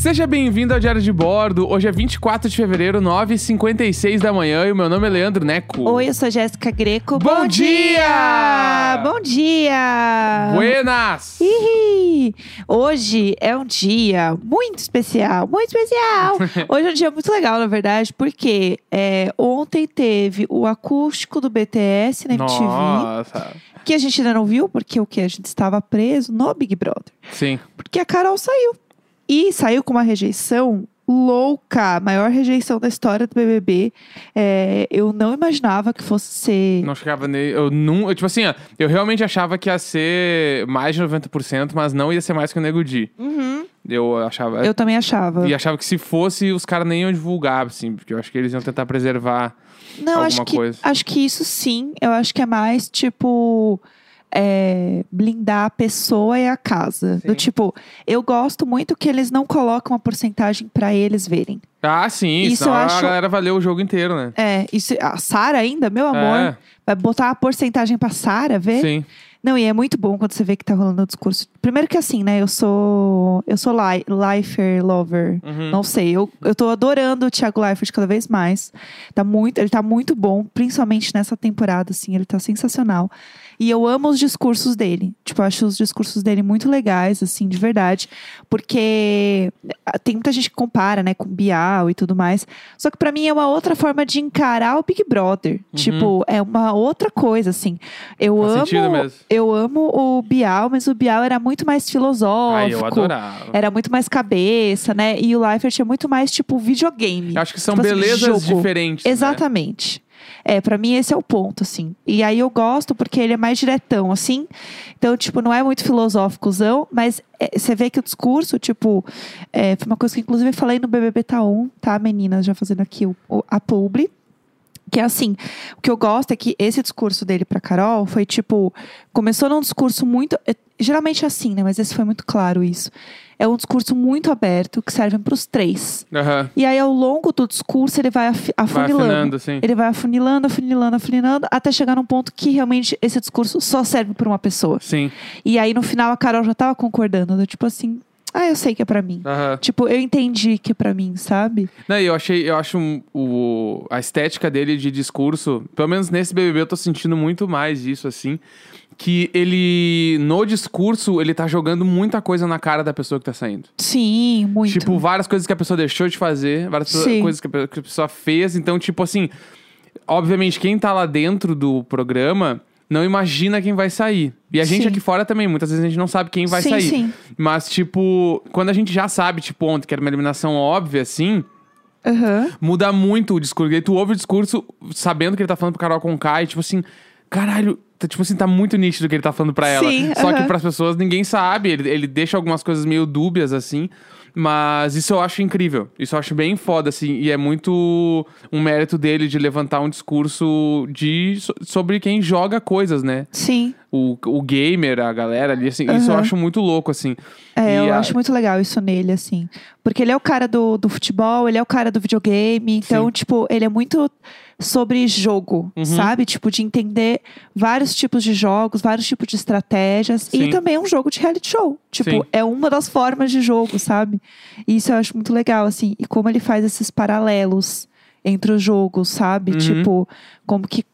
Seja bem-vindo ao Diário de Bordo. Hoje é 24 de fevereiro, 9h56 da manhã e o meu nome é Leandro Neco. Oi, eu sou Jéssica Greco. Bom dia! Bom dia! Buenas! Ih, Hoje é um dia muito especial, muito especial. Hoje é um dia muito legal, na verdade, porque é, ontem teve o acústico do BTS na MTV, Nossa. que a gente ainda não viu, porque o que? A gente estava preso no Big Brother. Sim. Porque a Carol saiu. E saiu com uma rejeição louca, a maior rejeição da história do BBB. É, eu não imaginava que fosse ser. Não chegava nem. Eu não. eu, tipo assim, ó, eu realmente achava que ia ser mais de 90%, mas não ia ser mais que o Nego Di. Uhum. Eu achava. Eu também achava. E achava que se fosse, os caras nem iam divulgar, assim, porque eu acho que eles iam tentar preservar. Não, acho alguma que, coisa. acho que isso sim. Eu acho que é mais tipo. É, blindar a pessoa e a casa. Sim. Do tipo, eu gosto muito que eles não colocam uma porcentagem pra eles verem. Ah, sim. Isso eu a acho- galera valeu o jogo inteiro, né? É, isso, a Sara ainda, meu amor, É, vai botar a porcentagem pra Sara ver? sim. Não, e é muito bom quando você vê que tá rolando o discurso. Primeiro que assim, né? Eu sou. Eu sou li lifer lover. Uhum. Não sei. Eu, eu tô adorando o Thiago Leifert cada vez mais. Tá muito, ele tá muito bom, principalmente nessa temporada, assim. Ele tá sensacional. E eu amo os discursos dele. Tipo, eu acho os discursos dele muito legais, assim, de verdade. Porque ah, tem muita gente que compara, né, com Bial e tudo mais. Só que pra mim é uma outra forma de encarar o Big Brother. Tipo, é uma outra coisa, assim. Eu Uhum. Faz amo. Eu amo o Bial, mas o Bial era muito mais filosófico. Ai, eu adorava. Era muito mais cabeça, né? E o Leifert é muito mais, tipo, videogame. Eu acho que são Tipo assim, belezas jogo. diferentes. né? É, pra mim esse é o ponto, assim. E aí eu gosto porque ele é mais diretão, assim. Então, tipo, não é muito filosóficozão, mas é, você vê que o discurso, tipo, é, foi uma coisa que inclusive eu falei no BBB Tá On, tá, meninas? Já fazendo aqui o, o- a publi. Que é assim, o que eu gosto é que esse discurso dele pra Carol foi tipo, começou num discurso muito. é, geralmente é assim, né? Mas esse foi muito claro isso. É um discurso muito aberto que serve pros três. Aham. E aí, ao longo do discurso, ele vai Vai afunilando. assim. Ele vai afunilando, afunilando, afunilando, até chegar num ponto que realmente esse discurso só serve pra uma pessoa. Sim. E aí, no final, a Carol já tava concordando, do tipo assim, ah, eu sei que é pra mim. Aham. Tipo, eu entendi que é pra mim, sabe? Não, eu achei, eu acho um- o, a estética dele de discurso, pelo menos nesse BBB eu tô sentindo muito mais isso, assim. Que ele, no discurso, ele tá jogando muita coisa na cara da pessoa que tá saindo. Sim, muito. Tipo, várias coisas que a pessoa deixou de fazer, várias Sim. coisas que a, pe- que a pessoa fez. Então, tipo assim, obviamente, quem tá lá dentro do programa não imagina quem vai sair. E a gente Sim. aqui fora também, muitas vezes a gente não sabe quem vai sim, sair. sim. Mas, tipo, quando a gente já sabe, tipo, ontem, que era uma eliminação óbvia, assim, Aham. muda muito o discurso. E aí tu ouve o discurso sabendo que ele tá falando pro Carol Conká e, tipo assim, caralho, tá, tipo assim, tá muito nítido o que ele tá falando pra ela. Sim, Só que aham. pras pessoas ninguém sabe. Ele, ele deixa algumas coisas meio dúbias, assim. Mas isso eu acho incrível. Isso eu acho bem foda, assim. E é muito um mérito dele de levantar um discurso de, so- sobre quem joga coisas, né? Sim. O, o gamer, a galera ali, assim. Isso eu acho muito louco, assim. É, E eu a- acho muito legal isso nele, assim. Porque ele é o cara do, do futebol, ele é o cara do videogame. Então, Sim. tipo, ele é muito sobre jogo, Uhum. sabe? Tipo, de entender vários tipos de jogos, vários tipos de estratégias. Sim. E também é um jogo de reality show. Tipo, Sim. é uma das formas de jogo, sabe? E isso eu acho muito legal, assim. E como ele faz esses paralelos entre os jogos, sabe? Uhum. Tipo, como que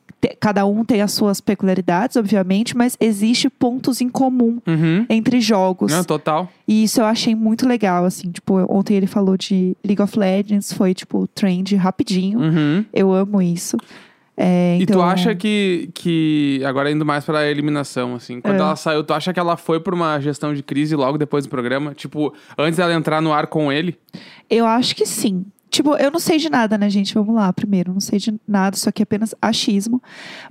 cada um tem as suas peculiaridades, obviamente, mas existe pontos em comum Uhum. entre jogos. Não, total. E isso eu achei muito legal, assim. Tipo, ontem ele falou de League of Legends, foi, tipo, trend rapidinho. Uhum. Eu amo isso. É, E então, tu acha que, que agora indo mais pra eliminação, assim, quando É. ela saiu, tu acha que ela foi pra uma gestão de crise logo depois do programa? Tipo, antes dela entrar no ar com ele? Eu acho que sim. Tipo, eu não sei de nada, né, gente? Vamos lá, primeiro. Não sei de nada, isso aqui é apenas achismo.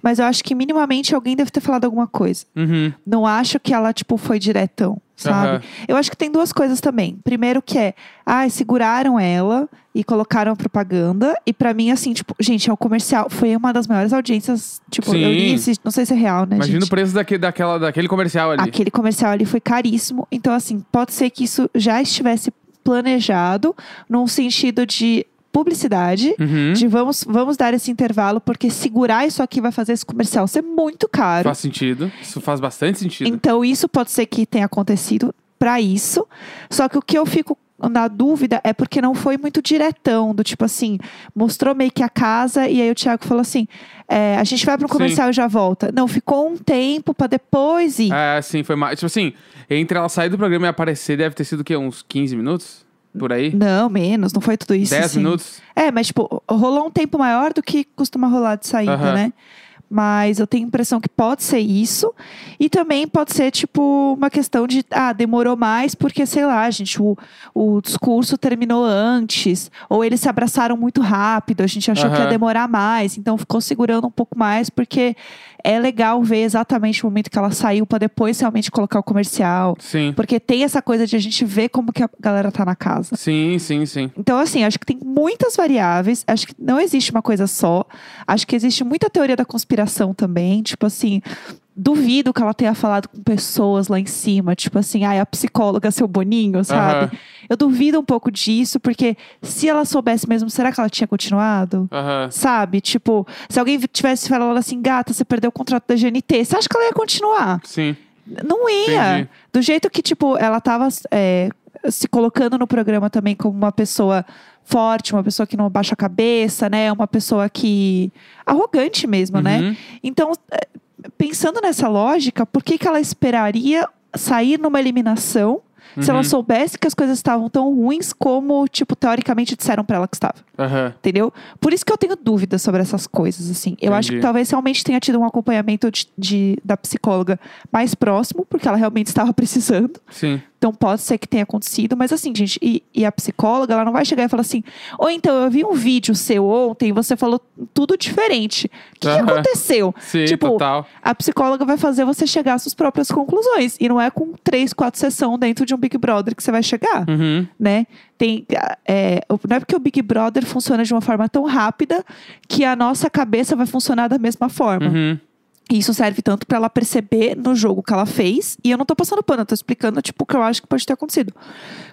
Mas eu acho que minimamente alguém deve ter falado alguma coisa. Uhum. Não acho que ela, tipo, foi diretão, sabe? Aham. Eu acho que tem duas coisas também. Primeiro que é, ai, seguraram ela e colocaram a propaganda. E pra mim, assim, tipo, gente, é o comercial. Foi uma das maiores audiências. Tipo, eu li Sim. esse, não sei se é real, né, Imagina gente? o preço daque, daquela, daquele comercial ali. Aquele comercial ali foi caríssimo. Então, assim, pode ser que isso já estivesse planejado num sentido de publicidade. Uhum. De vamos, vamos dar esse intervalo, porque segurar isso aqui vai fazer esse comercial ser muito caro. Faz sentido. Isso faz bastante sentido. Então, isso pode ser que tenha acontecido para isso. Só que o que eu fico na dúvida é porque não foi muito diretão, do tipo assim, mostrou meio que a casa e aí o Thiago falou assim: é, a gente vai para um Sim. comercial e já volta. Não, ficou um tempo pra depois ir. É, sim, foi mais. Tipo assim, entre ela sair do programa e aparecer, deve ter sido o quê? Uns 15 minutos? Por aí? Não, menos, não foi tudo isso. 10 assim. minutos? É, mas tipo, rolou um tempo maior do que costuma rolar de saída, né? Mas eu tenho a impressão que pode ser isso. E também pode ser, tipo, uma questão de, ah, demorou mais porque, sei lá, gente, o, o discurso terminou antes. Ou eles se abraçaram muito rápido, a gente achou que ia demorar mais. Então ficou segurando um pouco mais, porque é legal ver exatamente o momento que ela saiu pra depois realmente colocar o comercial. Sim. Porque tem essa coisa de a gente ver como que a galera tá na casa. Sim, sim, sim. Então, assim, acho que tem muitas variáveis. Acho que não existe uma coisa só. Acho que existe muita teoria da conspiração também. Tipo assim, duvido que ela tenha falado com pessoas lá em cima. Tipo assim, ai, a psicóloga, seu Boninho, sabe? Aham. Eu duvido um pouco disso, porque se ela soubesse mesmo, será que ela tinha continuado? Aham. Sabe? Tipo, se alguém tivesse falado assim, gata, você perdeu o contrato da GNT, você acha que ela ia continuar? Sim. Não ia. Entendi. Do jeito que, tipo, ela tava é, se colocando no programa também como uma pessoa forte, uma pessoa que não baixa a cabeça, né? Uma pessoa que. arrogante mesmo, né? Uhum. Então, é, pensando nessa lógica, por que, que ela esperaria sair numa eliminação se ela Uhum. soubesse que as coisas estavam tão ruins como, tipo, teoricamente disseram pra ela que estava? Aham. Entendeu? Por isso que eu tenho dúvidas sobre essas coisas, assim. Eu acho que Entendi. talvez realmente tenha tido um acompanhamento de, de- da psicóloga mais próximo, porque ela realmente estava precisando. Sim. Então pode ser que tenha acontecido, mas assim, gente, e, e a psicóloga, ela não vai chegar e falar assim: ou então eu vi um vídeo seu ontem e você falou tudo diferente. O que, que aconteceu? Sim, tipo, total. a psicóloga vai fazer você chegar às suas próprias conclusões. E não é com três, quatro sessões dentro de um Big Brother que você vai chegar Uhum. né? Tem, é, não é porque o Big Brother funciona de uma forma tão rápida que a nossa cabeça vai funcionar da mesma forma. Uhum. E isso serve tanto pra ela perceber no jogo que ela fez. E eu não tô passando pano, eu tô explicando tipo, o que eu acho que pode ter acontecido.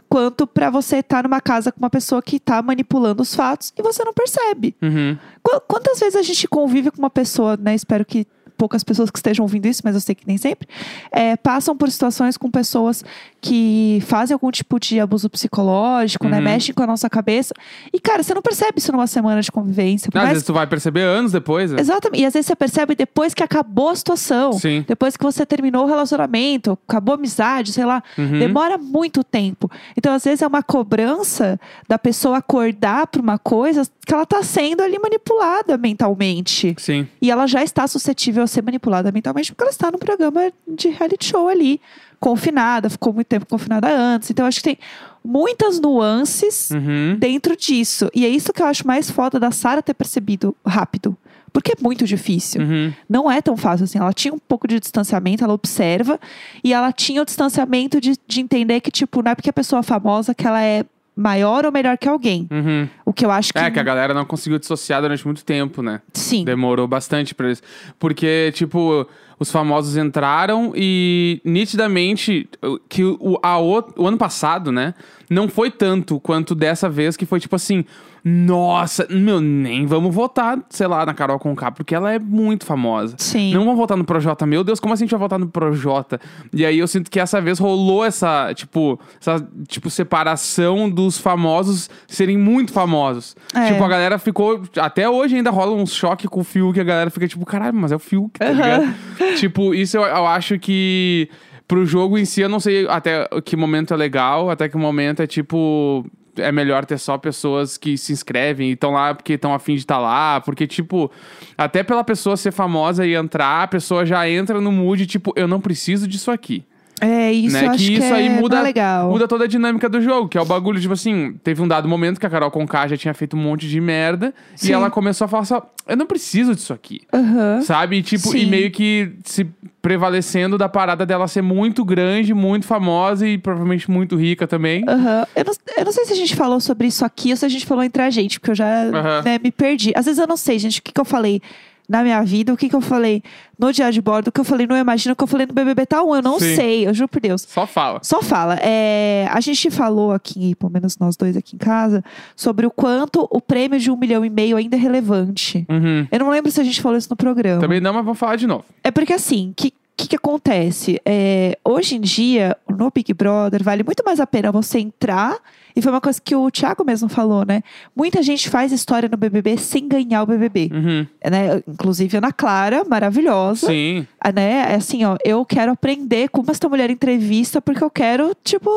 Quanto pra você estar numa casa com uma pessoa que tá manipulando os fatos e você não percebe. Uhum. Qu- Quantas vezes a gente convive com uma pessoa, né? Espero que poucas pessoas que estejam ouvindo isso, mas eu sei que nem sempre, é, passam por situações com pessoas que fazem algum tipo de abuso psicológico, né? Uhum. Mexem com a nossa cabeça. E, cara, você não percebe isso numa semana de convivência. Por Às vezes tu vai perceber anos depois. né? Exatamente. E às vezes você percebe depois que acabou a situação. Sim. Depois que você terminou o relacionamento, acabou a amizade, sei lá. Uhum. Demora muito tempo. Então, às vezes, é uma cobrança da pessoa acordar para uma coisa que ela tá sendo ali manipulada mentalmente. Sim. E ela já está suscetível a ser manipulada mentalmente porque ela está no programa de reality show ali, confinada, ficou muito tempo confinada antes. Então, acho que tem muitas nuances Uhum. dentro disso. E é isso que eu acho mais foda da Sara ter percebido rápido. Porque é muito difícil. Uhum. Não é tão fácil assim. Ela tinha um pouco de distanciamento, ela observa. E ela tinha o distanciamento de, de entender que, tipo, não é porque a pessoa é famosa que ela é maior ou melhor que alguém. Uhum. O que eu acho que. É, que a galera não conseguiu dissociar durante muito tempo, né? Sim. Demorou bastante pra eles. Porque, tipo, os famosos entraram e nitidamente que o, a o, o ano passado, né? Não foi tanto quanto dessa vez que foi tipo assim. Nossa, meu, nem vamos votar, sei lá, na Carol Conká, porque ela é muito famosa. Sim. Não vamos votar no Projota. Meu Deus, como assim a gente vai votar no Projota? E aí eu sinto que essa vez rolou essa, tipo, essa, tipo, separação dos famosos serem muito famosos. É. Tipo, a galera ficou. Até hoje ainda rola um choque com o Fiuk, a galera fica tipo, caralho, mas é o Fiuk, tá ligado? tipo, isso eu, eu acho que. Pro jogo em si, eu não sei até que momento é legal, até que momento é tipo. É melhor ter só pessoas que se inscrevem e estão lá porque estão afim de estar lá. Porque, tipo, até pela pessoa ser famosa e entrar, a pessoa já entra no mood, tipo, eu não preciso disso aqui. É, isso né? acho que isso é, aí não muda, é legal. muda toda a dinâmica do jogo, que é o bagulho, tipo assim, teve um dado momento que a Carol Conká já tinha feito um monte de merda Sim. e ela começou a falar só, eu não preciso disso aqui. Aham. Sabe? E, tipo, e Sim. meio que se prevalecendo da parada dela ser muito grande, muito famosa e provavelmente muito rica também. Aham. Eu, não, eu não sei se a gente falou sobre isso aqui ou se a gente falou entre a gente, porque eu já Aham. né, me perdi. Às vezes eu não sei, gente, o que, que eu falei na minha vida, o que, que eu falei no Diário de Bordo, o que eu falei no Imagina, o que eu falei no BBB Tal 1. Eu não Sim. sei, eu juro por Deus. Só fala. Só fala. É, a gente falou aqui, pelo menos nós dois aqui em casa, sobre o quanto o prêmio de um milhão e meio ainda é relevante. Uhum. Eu não lembro se a gente falou isso no programa. Também não, mas vamos falar de novo. É porque assim, que, que, que acontece? É, hoje em dia, no Big Brother, vale muito mais a pena você entrar. E foi uma coisa que o Thiago mesmo falou, né? Muita gente faz história no BBB sem ganhar o BBB. Uhum. Né? Inclusive a Ana Clara, maravilhosa. Sim. Ah, né? É assim, ó, eu quero aprender como esta mulher entrevista, porque eu quero, tipo,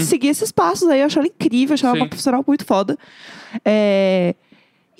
seguir esses passos aí. Eu acho ela incrível, eu acho ela Uhum. Uma profissional muito foda. É,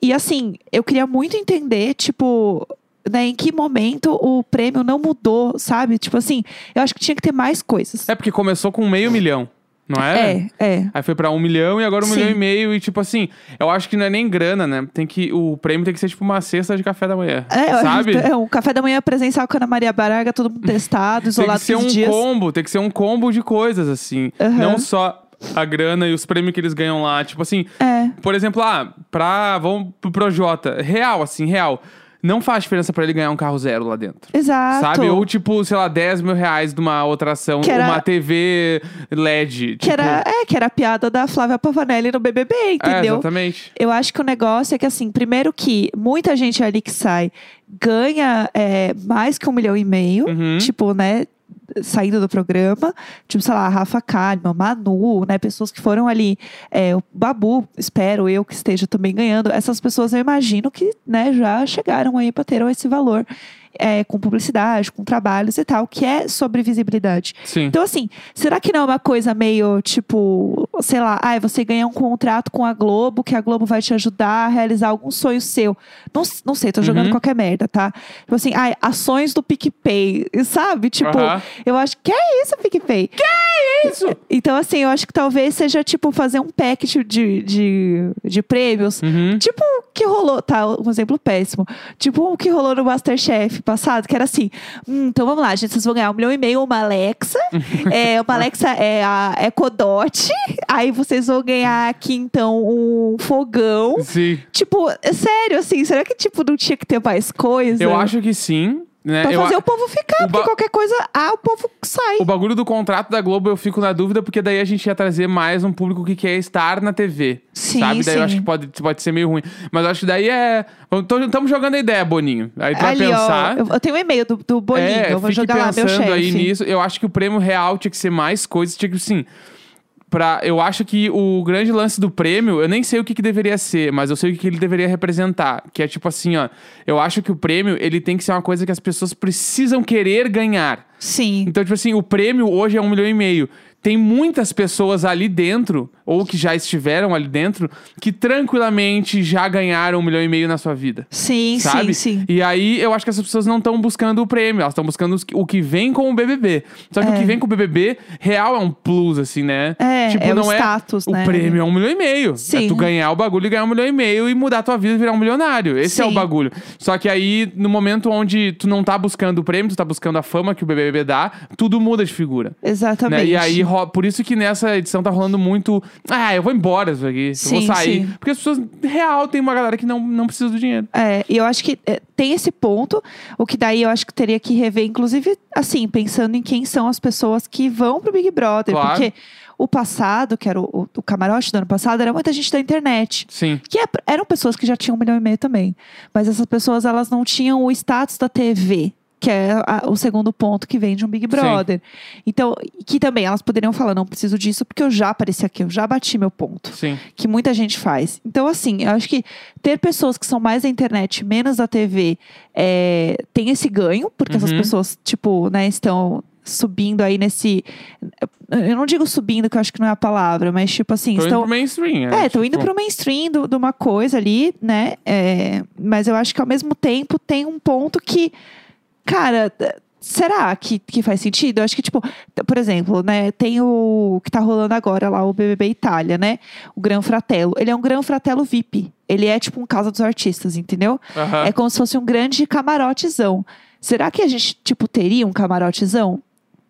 E assim, eu queria muito entender, tipo, né, em que momento o prêmio não mudou, sabe? Tipo assim, eu acho que tinha que ter mais coisas. É porque começou com meio milhão, não é? É, é. Aí foi pra um milhão e agora um Sim. milhão e meio. E tipo assim, eu acho que não é nem grana, né? Tem que, o prêmio tem que ser tipo uma cesta de café da manhã. É, sabe? É, um café da manhã presencial com a Ana Maria Baraga, todo mundo testado, Tem que isolado ser 15 um dias. combo, tem que ser um combo de coisas, assim. Aham. Não só a grana e os prêmios que eles ganham lá. Tipo assim, É. por exemplo, ah, pra. Vamos pro Projota. Real, assim, real. Não faz diferença pra ele ganhar um carro zero lá dentro. Exato. Sabe? Ou tipo, sei lá, 10 mil reais de uma outra ação, era- uma TV LED. Que era, é, que era a piada da Flávia Pavanelli no BBB, É, entendeu? exatamente. Eu acho que o negócio é que, assim, primeiro que muita gente ali que sai ganha é, mais que um milhão e meio, Uhum. tipo, né? Saindo do programa, tipo, sei lá, a Rafa Kalimann, Manu, né? Pessoas que foram ali, é, o Babu, espero eu que esteja também ganhando. Essas pessoas eu imagino que, né, já chegaram aí para ter esse valor. é, com publicidade, com trabalhos e tal, que é sobre visibilidade. Sim. Então, assim, será que não é uma coisa meio tipo, sei lá, ah, você ganha um contrato com a Globo, que a Globo vai te ajudar a realizar algum sonho seu? Não, não sei, tô jogando Uhum. qualquer merda, tá? Tipo assim, ah, ações do PicPay, sabe? Tipo, Aham. eu acho que é isso, PicPay. Que é isso? Então, assim, eu acho que talvez seja, tipo, fazer um package de, de, de prêmios. Uhum. Tipo o que rolou, tá? Um exemplo péssimo. Tipo o que rolou no Masterchef passado, que era assim: hum, então vamos lá, gente, vocês vão ganhar um milhão e meio, uma Alexa. é, uma Alexa é a Ecodot. Aí vocês vão ganhar aqui, então, um fogão. Sim. Tipo, é sério, assim, será que tipo, não tinha que ter mais coisa? Eu acho que sim. Né? Pra Eu fazer a- o povo ficar, o porque qualquer coisa, ah, o povo sai. O bagulho do contrato da Globo eu fico na dúvida, porque daí a gente ia trazer mais um público que quer estar na TV. Sim, sabe? Daí eu sim. acho que pode, pode ser meio ruim. Mas eu acho que daí é. Estamos jogando a ideia, Boninho. Aí tu vai Ali, pensar. ó, eu, eu tenho um e-mail do, do Bolinho, é, eu vou jogar lá meu pensando chefe. aí nisso. Eu acho que o prêmio real tinha que ser mais coisas. Tinha que, assim. Pra, eu acho que o grande lance do prêmio, eu nem sei o que, que deveria ser, mas eu sei o que, que ele deveria representar. Que é tipo assim, ó. Eu acho que o prêmio, ele tem que ser uma coisa que as pessoas precisam querer ganhar. Sim. Então, tipo assim, o prêmio hoje é um milhão e meio. Tem muitas pessoas ali dentro, ou que já estiveram ali dentro, que tranquilamente já ganharam um milhão e meio na sua vida. Sim, Sabe? sim, sim. E aí eu acho que essas pessoas não estão buscando o prêmio, elas estão buscando os o que vem com o BBB. Só que o É. que vem com o BBB, real é um plus, assim, né? É, tipo, é o não é. status, o né? prêmio é um milhão e meio. É Sim. tu ganhar o bagulho e ganhar um milhão e meio e mudar a tua vida e virar um milionário. Esse é o Sim. bagulho. Só que aí, no momento onde tu não tá buscando o prêmio, tu tá buscando a fama que o BBB dá, tudo muda de figura. Exatamente. Né? E aí, por isso que nessa edição tá rolando muito. Ah, eu vou embora isso aqui. eu Sim, vou sair. sim. Porque as pessoas, real, tem uma galera que não, não precisa do dinheiro. É, e eu acho que é, tem esse ponto, o que daí eu acho que teria que rever, inclusive, assim, pensando em quem são as pessoas que vão pro Big Brother. Claro. Porque o passado, que era o, o, o camarote do ano passado, era muita gente da internet. Sim. Que é- eram pessoas que já tinham um milhão e meio também. Mas essas pessoas, elas não tinham o status da TV. Que é a- o segundo ponto que vem de um Big Brother. Então, que também elas poderiam falar: não preciso disso porque eu já apareci aqui, eu já bati meu ponto Sim. que muita gente faz. Então, assim, eu acho que ter pessoas que são mais da internet, menos da TV, é, tem esse ganho, porque essas Uhum. pessoas, tipo, né, estão subindo aí nesse. Eu não digo subindo, que eu acho que não é a palavra, mas tipo assim, Tô indo estão. pro mainstream. É, estão indo tipo, pro mainstream de uma coisa ali, né? É, mas eu acho que ao mesmo tempo tem um ponto que, cara, será que, que faz sentido? Eu acho que, tipo, por exemplo, né, tem o que tá rolando agora lá, o BBB Itália, né? O Gran Fratello. Ele é um Gran Fratello VIP. Ele é tipo um casa dos artistas, entendeu? aham. É como se fosse um grande camarotezão. Será que a gente, tipo, teria um camarotezão?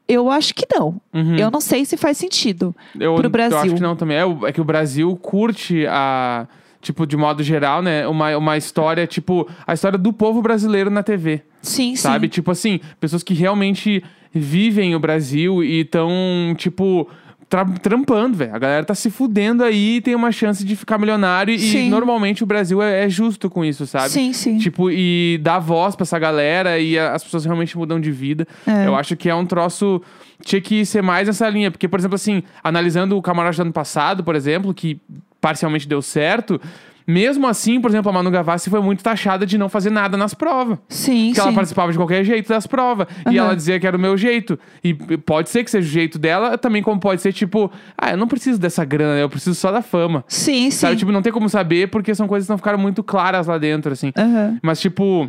Eu acho que não. Uhum. Eu não sei se faz sentido. eu, pro Eu Brasil. acho que não também. É, é que o Brasil curte a. Tipo, de modo geral, né? Uma, uma história, tipo, a história do povo brasileiro na TV. Sim, Sabe? sim. Tipo assim, pessoas que realmente vivem o Brasil e estão, tipo, tra- trampando, velho. A galera tá se fudendo aí e tem uma chance de ficar milionário. Sim. E normalmente o Brasil é, é justo com isso, sabe? Sim, sim. Tipo, e dá voz pra essa galera e a- as pessoas realmente mudam de vida. É. Eu acho que é um troço. Tinha que ser mais nessa linha. Porque, por exemplo, assim, analisando o camarote do ano passado, por exemplo, que parcialmente deu certo. Mesmo assim, por exemplo, a Manu Gavassi foi muito taxada de não fazer nada nas provas. Sim, Porque sim. ela participava de qualquer jeito das provas. E Aham. ela dizia que era o meu jeito. E pode ser que seja o jeito dela, também como pode ser, tipo, ah, eu não preciso dessa grana, eu preciso só da fama. Sim, sim. Sabe? Tipo, não tem como saber porque são coisas que não ficaram muito claras lá dentro, assim. Aham. Mas, tipo,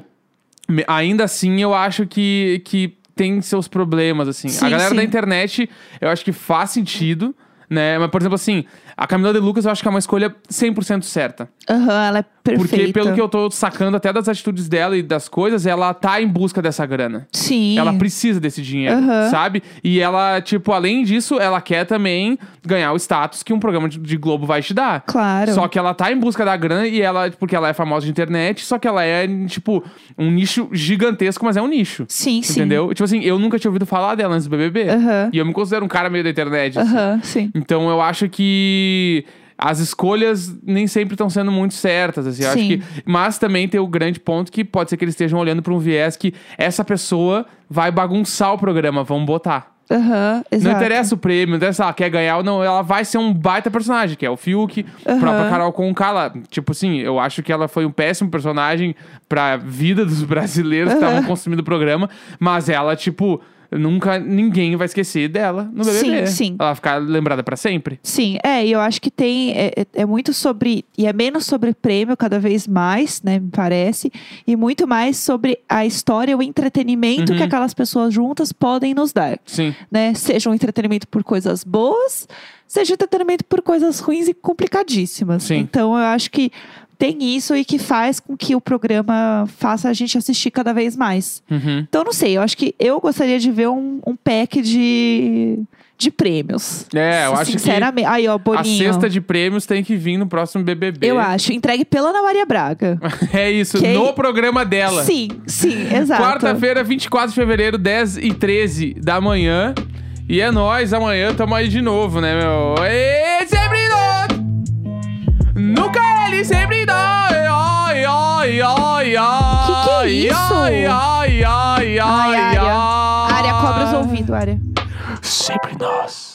ainda assim, eu acho que, que tem seus problemas, assim. Sim, a galera sim. da internet, eu acho que faz sentido, né? Mas, por exemplo, assim, a Camila de Lucas eu acho que é uma escolha 100% certa. Aham, ela é Porque, pelo que eu tô sacando até das atitudes dela e das coisas, ela tá em busca dessa grana. Sim. Ela precisa desse dinheiro, Aham. sabe? E ela, tipo, além disso, ela quer também ganhar o status que um programa de, de Globo vai te dar. Claro. Só que ela tá em busca da grana e ela, porque ela é famosa de internet, só que ela é, tipo, um nicho gigantesco, mas é um nicho. Sim, sim. Entendeu? Tipo assim, eu nunca tinha ouvido falar dela antes do BBB. Aham. E eu me considero um cara meio da internet. assim. Aham, sim. Então eu acho que as escolhas nem sempre estão sendo muito certas, assim. Acho que, mas também tem o grande ponto que pode ser que eles estejam olhando para um viés que essa pessoa vai bagunçar o programa, vamos botar. Exato. Não interessa o prêmio, não interessa ela quer ganhar ou não, ela vai ser um baita personagem, que é o Fiuk, Aham. própria Carol Conká, ela, tipo assim, eu acho que ela foi um péssimo personagem pra vida dos brasileiros que Aham. estavam consumindo o programa, mas ela, tipo, nunca ninguém vai esquecer dela no BBB. Sim, sim. Ela vai ficar lembrada pra sempre. Sim, é, e eu acho que tem. É, é- é muito sobre. E é menos sobre prêmio, cada vez mais, né, me parece. E muito mais sobre a história, o entretenimento Uhum. que aquelas pessoas juntas podem nos dar. Sim. Né? Seja um entretenimento por coisas boas, seja um entretenimento por coisas ruins e complicadíssimas. Sim. Então eu acho que tem isso e que faz com que o programa faça a gente assistir cada vez mais. Uhum. Então, não sei, eu acho que eu gostaria de ver um, um pack de, de prêmios. É, eu acho que Sinceramente. Aí, ó, A bolinho. cesta de prêmios tem que vir no próximo BBB. Eu acho. Entregue pela Ana Maria Braga. É isso, Que- no programa dela. Sim, sim, exato. Quarta-feira, 24 de fevereiro, 10 e 13 da manhã. E é nóis, amanhã tamo aí de novo, né, meu? E sempre nós! Nunca ele, sempre nós! Ai, ai, ai, ai! Que que é isso? Ai, ai, ai, ai, Ai. Área, cobra os ouvidos, área. Sempre nós!